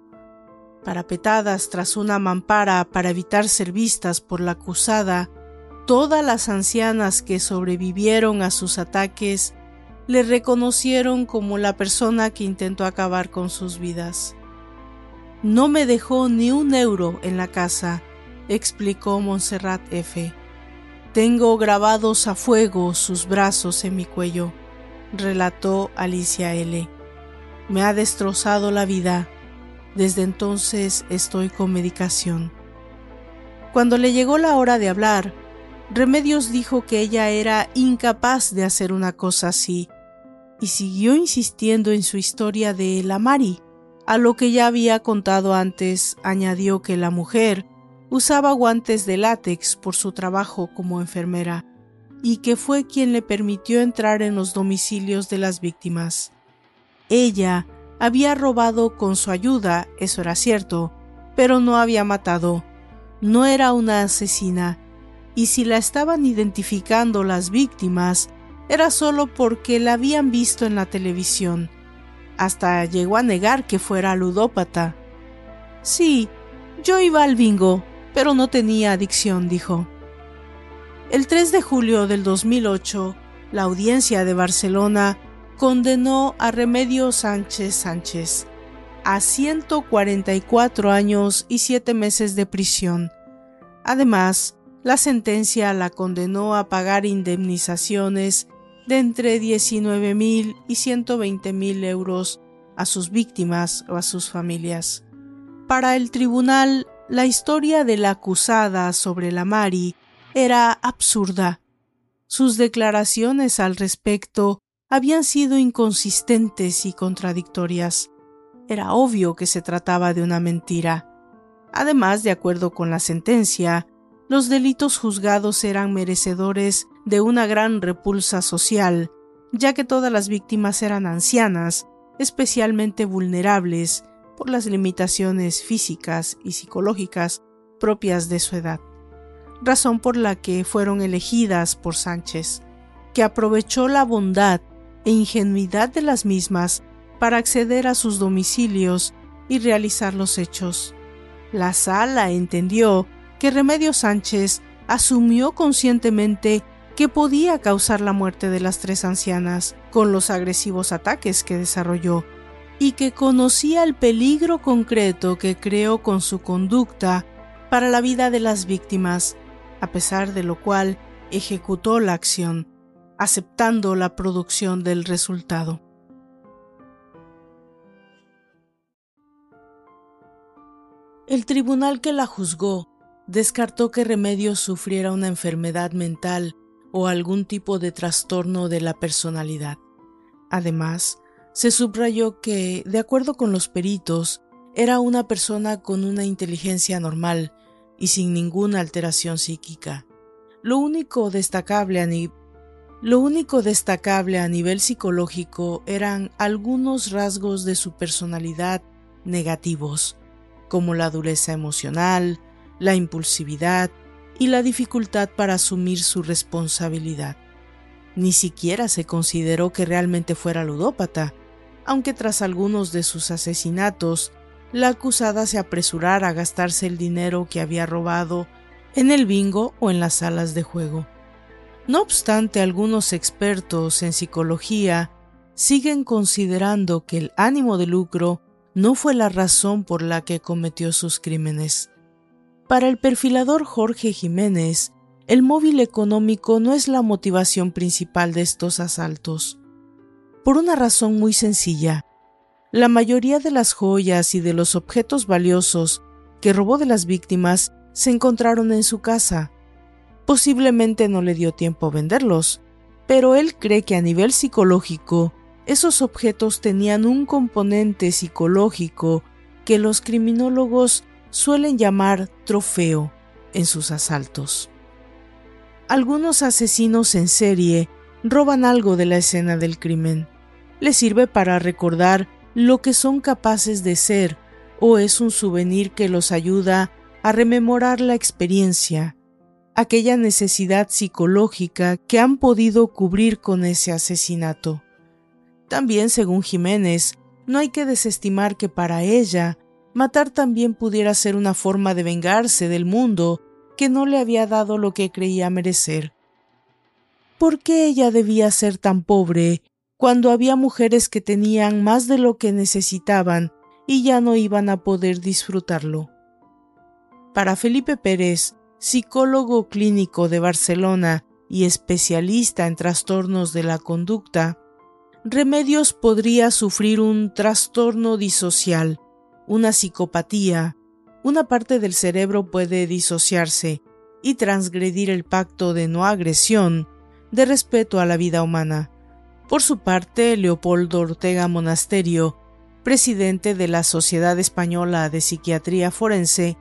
Parapetadas tras una mampara para evitar ser vistas por la acusada, todas las ancianas que sobrevivieron a sus ataques le reconocieron como la persona que intentó acabar con sus vidas. No me dejó ni un euro en la casa, explicó Montserrat F. Tengo grabados a fuego sus brazos en mi cuello, relató Alicia L. Me ha destrozado la vida. Desde entonces estoy con medicación. Cuando le llegó la hora de hablar, Remedios dijo que ella era incapaz de hacer una cosa así y siguió insistiendo en su historia de la Mari. A lo que ya había contado antes, añadió que la mujer Usaba guantes de látex por su trabajo como enfermera y que fue quien le permitió entrar en los domicilios de las víctimas. Ella había robado con su ayuda, eso era cierto, pero no había matado. No era una asesina, y si la estaban identificando las víctimas, era solo porque la habían visto en la televisión. Hasta llegó a negar que fuera ludópata. Sí, yo iba al bingo, pero no tenía adicción, dijo. El 3 de julio del 2008, la audiencia de Barcelona condenó a Remedio Sánchez Sánchez a 144 años y 7 meses de prisión. Además, la sentencia la condenó a pagar indemnizaciones de entre 19 mil y 120 mil euros a sus víctimas o a sus familias. Para el tribunal, la historia de la acusada sobre la Mari era absurda. Sus declaraciones al respecto habían sido inconsistentes y contradictorias. Era obvio que se trataba de una mentira. Además, de acuerdo con la sentencia, los delitos juzgados eran merecedores de una gran repulsa social, ya que todas las víctimas eran ancianas, especialmente vulnerables, por las limitaciones físicas y psicológicas propias de su edad, razón por la que fueron elegidas por Sánchez, que aprovechó la bondad e ingenuidad de las mismas para acceder a sus domicilios y realizar los hechos. La sala entendió que Remedio Sánchez asumió conscientemente que podía causar la muerte de las tres ancianas con los agresivos ataques que desarrolló y que conocía el peligro concreto que creó con su conducta para la vida de las víctimas, a pesar de lo cual ejecutó la acción, aceptando la producción del resultado. El tribunal que la juzgó descartó que Remedios sufriera una enfermedad mental o algún tipo de trastorno de la personalidad. Además, se subrayó que, de acuerdo con los peritos, era una persona con una inteligencia normal y sin ninguna alteración psíquica. Lo único destacable a, nivel psicológico eran algunos rasgos de su personalidad negativos, como la dureza emocional, la impulsividad y la dificultad para asumir su responsabilidad. Ni siquiera se consideró que realmente fuera ludópata, aunque tras algunos de sus asesinatos, la acusada se apresurara a gastarse el dinero que había robado en el bingo o en las salas de juego. No obstante, algunos expertos en psicología siguen considerando que el ánimo de lucro no fue la razón por la que cometió sus crímenes. Para el perfilador Jorge Jiménez, el móvil económico no es la motivación principal de estos asaltos por una razón muy sencilla. La mayoría de las joyas y de los objetos valiosos que robó de las víctimas se encontraron en su casa. Posiblemente no le dio tiempo a venderlos, pero él cree que a nivel psicológico esos objetos tenían un componente psicológico que los criminólogos suelen llamar trofeo en sus asaltos. Algunos asesinos en serie roban algo de la escena del crimen. Les sirve para recordar lo que son capaces de ser o es un souvenir que los ayuda a rememorar la experiencia, aquella necesidad psicológica que han podido cubrir con ese asesinato. También, según Jiménez, no hay que desestimar que para ella matar también pudiera ser una forma de vengarse del mundo que no le había dado lo que creía merecer. ¿Por qué ella debía ser tan pobre cuando había mujeres que tenían más de lo que necesitaban y ya no iban a poder disfrutarlo? Para Felipe Pérez, psicólogo clínico de Barcelona y especialista en trastornos de la conducta, Remedios podría sufrir un trastorno disocial, una psicopatía, una parte del cerebro puede disociarse y transgredir el pacto de no agresión, de respeto a la vida humana. Por su parte, Leopoldo Ortega Monasterio, presidente de la Sociedad Española de Psiquiatría Forense,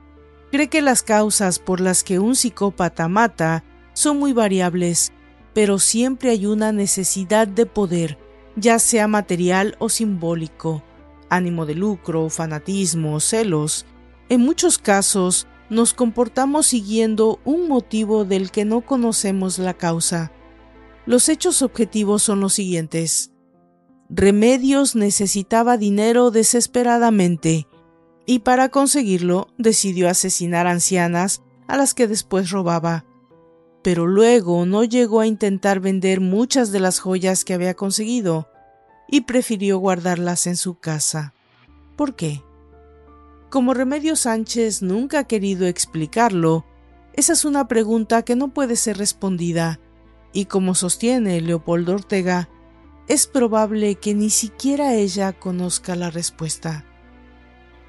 cree que las causas por las que un psicópata mata son muy variables, pero siempre hay una necesidad de poder, ya sea material o simbólico, ánimo de lucro, fanatismo, celos, en muchos casos, nos comportamos siguiendo un motivo del que no conocemos la causa. Los hechos objetivos son los siguientes. Remedios necesitaba dinero desesperadamente y para conseguirlo decidió asesinar ancianas a las que después robaba. Pero luego no llegó a intentar vender muchas de las joyas que había conseguido y prefirió guardarlas en su casa. ¿Por qué? Como Remedio Sánchez nunca ha querido explicarlo, esa es una pregunta que no puede ser respondida, y como sostiene Leopoldo Ortega, es probable que ni siquiera ella conozca la respuesta.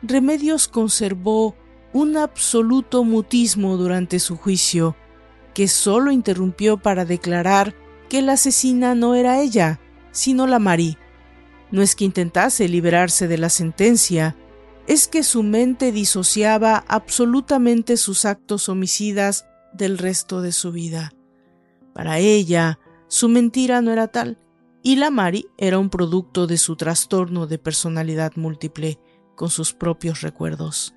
Remedios conservó un absoluto mutismo durante su juicio, que solo interrumpió para declarar que la asesina no era ella, sino la Mari. No es que intentase liberarse de la sentencia, es que su mente disociaba absolutamente sus actos homicidas del resto de su vida. Para ella, su mentira no era tal, y la Mari era un producto de su trastorno de personalidad múltiple, con sus propios recuerdos.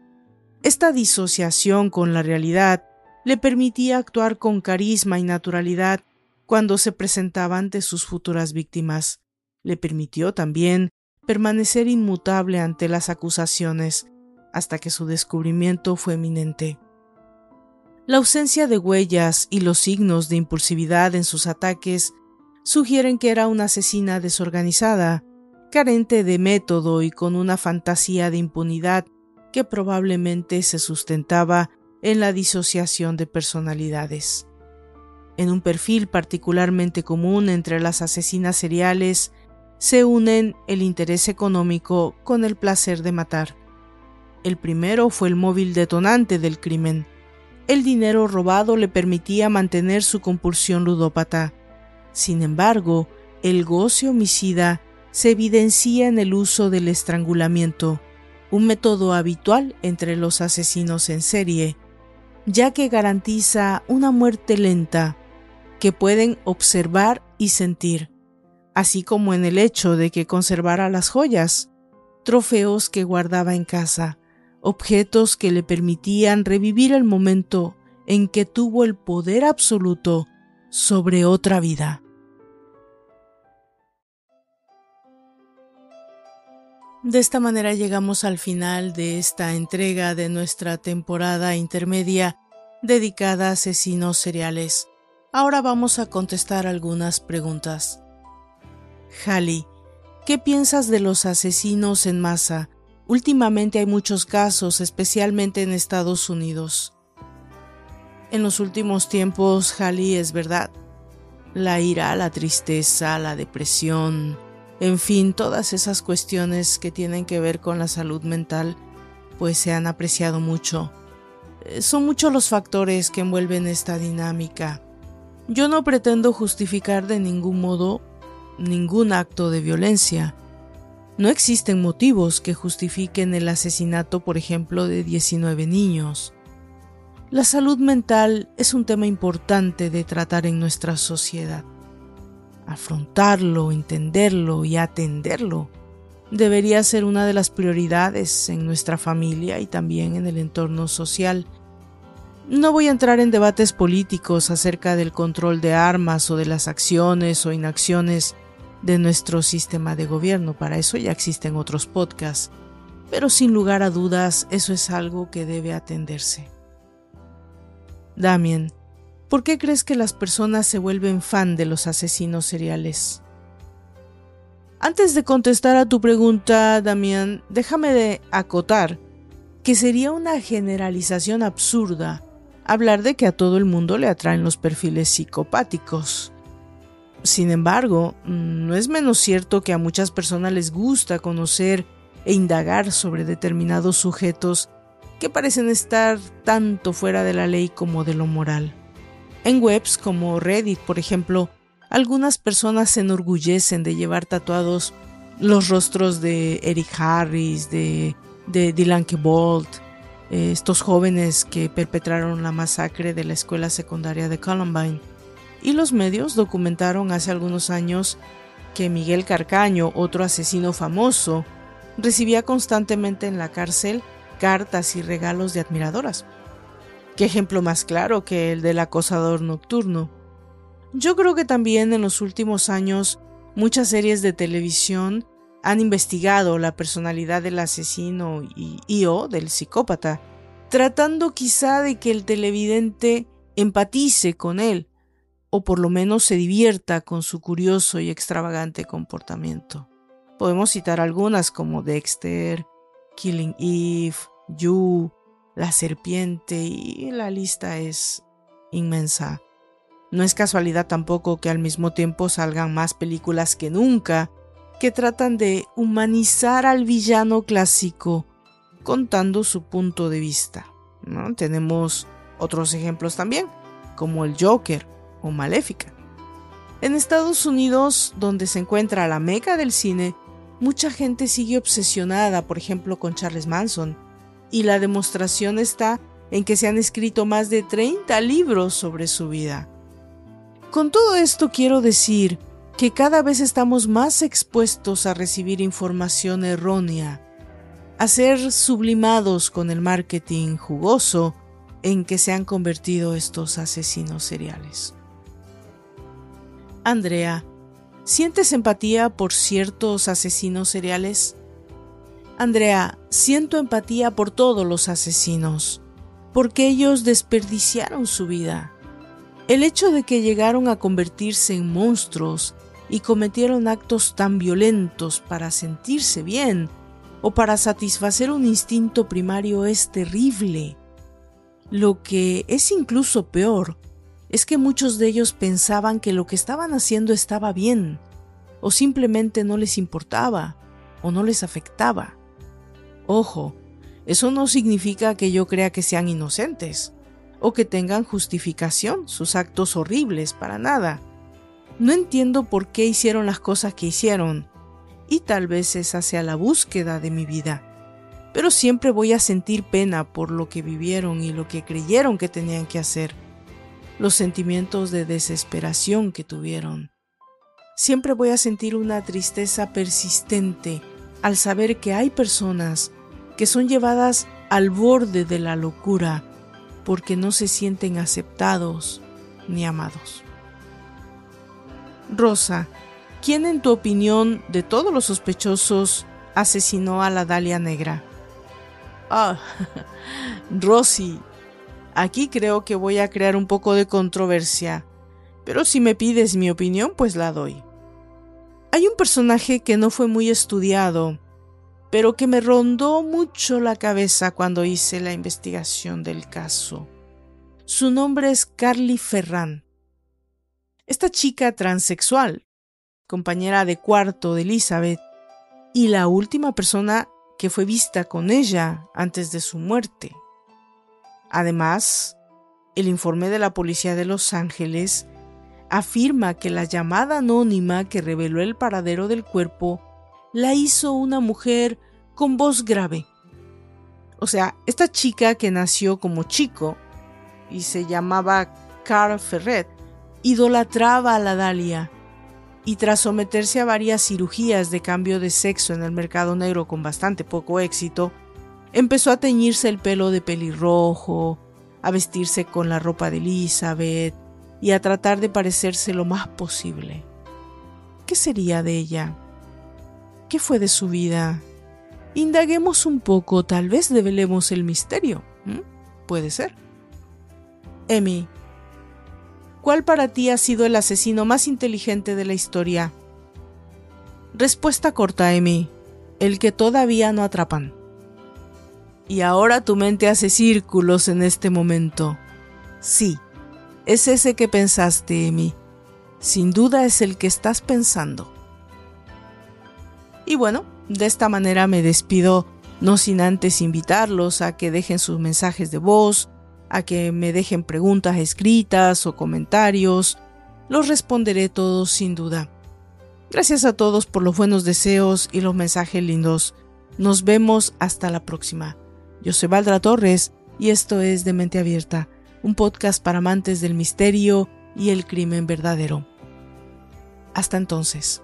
Esta disociación con la realidad le permitía actuar con carisma y naturalidad cuando se presentaba ante sus futuras víctimas. Le permitió también permanecer inmutable ante las acusaciones hasta que su descubrimiento fue eminente. La ausencia de huellas y los signos de impulsividad en sus ataques sugieren que era una asesina desorganizada, carente de método y con una fantasía de impunidad que probablemente se sustentaba en la disociación de personalidades. En un perfil particularmente común entre las asesinas seriales se unen el interés económico con el placer de matar. El primero fue el móvil detonante del crimen. El dinero robado le permitía mantener su compulsión ludópata. Sin embargo, el goce homicida se evidencia en el uso del estrangulamiento, un método habitual entre los asesinos en serie, ya que garantiza una muerte lenta que pueden observar y sentir así como en el hecho de que conservara las joyas, trofeos que guardaba en casa, objetos que le permitían revivir el momento en que tuvo el poder absoluto sobre otra vida. De esta manera llegamos al final de esta entrega de nuestra temporada intermedia dedicada a asesinos seriales. Ahora vamos a contestar algunas preguntas. Halley, ¿qué piensas de los asesinos en masa? Últimamente hay muchos casos, especialmente en Estados Unidos. En los últimos tiempos, Halley, es verdad. La ira, la tristeza, la depresión, en fin, todas esas cuestiones que tienen que ver con la salud mental, pues se han apreciado mucho. Eh, son muchos los factores que envuelven esta dinámica. Yo no pretendo justificar de ningún modo ningún acto de violencia. No existen motivos que justifiquen el asesinato, por ejemplo, de 19 niños. La salud mental es un tema importante de tratar en nuestra sociedad. Afrontarlo, entenderlo y atenderlo debería ser una de las prioridades en nuestra familia y también en el entorno social. No voy a entrar en debates políticos acerca del control de armas o de las acciones o inacciones de nuestro sistema de gobierno, para eso ya existen otros podcasts, pero sin lugar a dudas eso es algo que debe atenderse. Damien, ¿por qué crees que las personas se vuelven fan de los asesinos seriales? Antes de contestar a tu pregunta, Damián, déjame de acotar que sería una generalización absurda hablar de que a todo el mundo le atraen los perfiles psicopáticos. Sin embargo, no es menos cierto que a muchas personas les gusta conocer e indagar sobre determinados sujetos que parecen estar tanto fuera de la ley como de lo moral. En webs como Reddit, por ejemplo, algunas personas se enorgullecen de llevar tatuados los rostros de Eric Harris, de, de Dylan Kebold, eh, estos jóvenes que perpetraron la masacre de la escuela secundaria de Columbine. Y los medios documentaron hace algunos años que Miguel Carcaño, otro asesino famoso, recibía constantemente en la cárcel cartas y regalos de admiradoras. ¿Qué ejemplo más claro que el del acosador nocturno? Yo creo que también en los últimos años muchas series de televisión han investigado la personalidad del asesino y, o del psicópata, tratando quizá de que el televidente empatice con él, o por lo menos se divierta con su curioso y extravagante comportamiento. Podemos citar algunas como Dexter, Killing Eve, You, La Serpiente y la lista es inmensa. No es casualidad tampoco que al mismo tiempo salgan más películas que nunca que tratan de humanizar al villano clásico contando su punto de vista. ¿no? Tenemos otros ejemplos también, como el Joker o Maléfica. En Estados Unidos, donde se encuentra la meca del cine, mucha gente sigue obsesionada, por ejemplo, con Charles Manson, y la demostración está en que se han escrito más de 30 libros sobre su vida. Con todo esto quiero decir que cada vez estamos más expuestos a recibir información errónea, a ser sublimados con el marketing jugoso en que se han convertido estos asesinos seriales. Andrea, ¿sientes empatía por ciertos asesinos seriales? Andrea, siento empatía por todos los asesinos, porque ellos desperdiciaron su vida el hecho de que llegaron a convertirse en monstruos y cometieron actos tan violentos para sentirse bien o para satisfacer un instinto primario es terrible. Lo que es incluso peor es que muchos de ellos pensaban que lo que estaban haciendo estaba bien, o simplemente no les importaba, o no les afectaba. Ojo, eso no significa que yo crea que sean inocentes o que tengan justificación sus actos horribles para nada. No entiendo por qué hicieron las cosas que hicieron, y tal vez esa sea la búsqueda de mi vida. Pero siempre voy a sentir pena por lo que vivieron y lo que creyeron que tenían que hacer, los sentimientos de desesperación que tuvieron. Siempre voy a sentir una tristeza persistente al saber que hay personas que son llevadas al borde de la locura porque no se sienten aceptados ni amados. Rosa, ¿quién en tu opinión de todos los sospechosos asesinó a la Dalia Negra? Ah, Rosy, aquí creo que voy a crear un poco de controversia, pero si me pides mi opinión, pues la doy. Hay un personaje que no fue muy estudiado pero que me rondó mucho la cabeza cuando hice la investigación del caso. Su nombre es Carly Ferran. Esta chica transexual, compañera de cuarto de Elizabeth, y la última persona que fue vista con ella antes de su muerte. Además, el informe de la policía de Los Ángeles afirma que la llamada anónima que reveló el paradero del cuerpo la hizo una mujer con voz grave. O sea, esta chica que nació como chico y se llamaba Carl Ferret, idolatraba a la Dalia y tras someterse a varias cirugías de cambio de sexo en el mercado negro con bastante poco éxito, empezó a teñirse el pelo de pelirrojo, a vestirse con la ropa de Elizabeth y a tratar de parecerse lo más posible. ¿Qué sería de ella? ¿Qué fue de su vida? Indaguemos un poco, tal vez develemos el misterio. Puede ser. Emmy, ¿Cuál para ti ha sido el asesino más inteligente de la historia? Respuesta corta, Emi. El que todavía no atrapan. Y ahora tu mente hace círculos en este momento. Sí, es ese que pensaste, Emi. Sin duda es el que estás pensando. Y bueno, de esta manera me despido, no sin antes invitarlos a que dejen sus mensajes de voz, a que me dejen preguntas escritas o comentarios. Los responderé todos sin duda. Gracias a todos por los buenos deseos y los mensajes lindos. Nos vemos hasta la próxima. Yo soy Valdra Torres y esto es De Mente Abierta, un podcast para amantes del misterio y el crimen verdadero. Hasta entonces.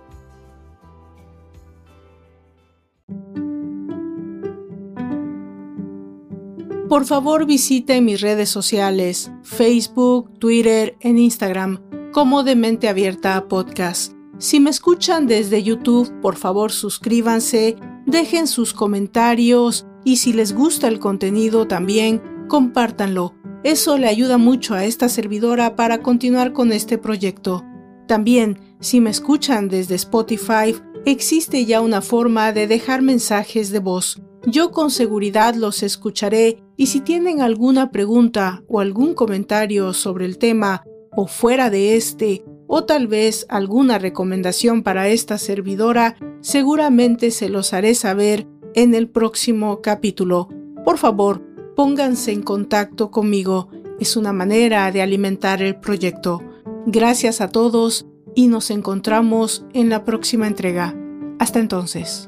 Por favor visite mis redes sociales, Facebook, Twitter, en Instagram, como de Mente Abierta Podcast. Si me escuchan desde YouTube, por favor suscríbanse, dejen sus comentarios y si les gusta el contenido también, compártanlo. Eso le ayuda mucho a esta servidora para continuar con este proyecto. También, si me escuchan desde Spotify, existe ya una forma de dejar mensajes de voz. Yo con seguridad los escucharé y si tienen alguna pregunta o algún comentario sobre el tema o fuera de este, o tal vez alguna recomendación para esta servidora, seguramente se los haré saber en el próximo capítulo. Por favor, pónganse en contacto conmigo. Es una manera de alimentar el proyecto. Gracias a todos y nos encontramos en la próxima entrega. Hasta entonces.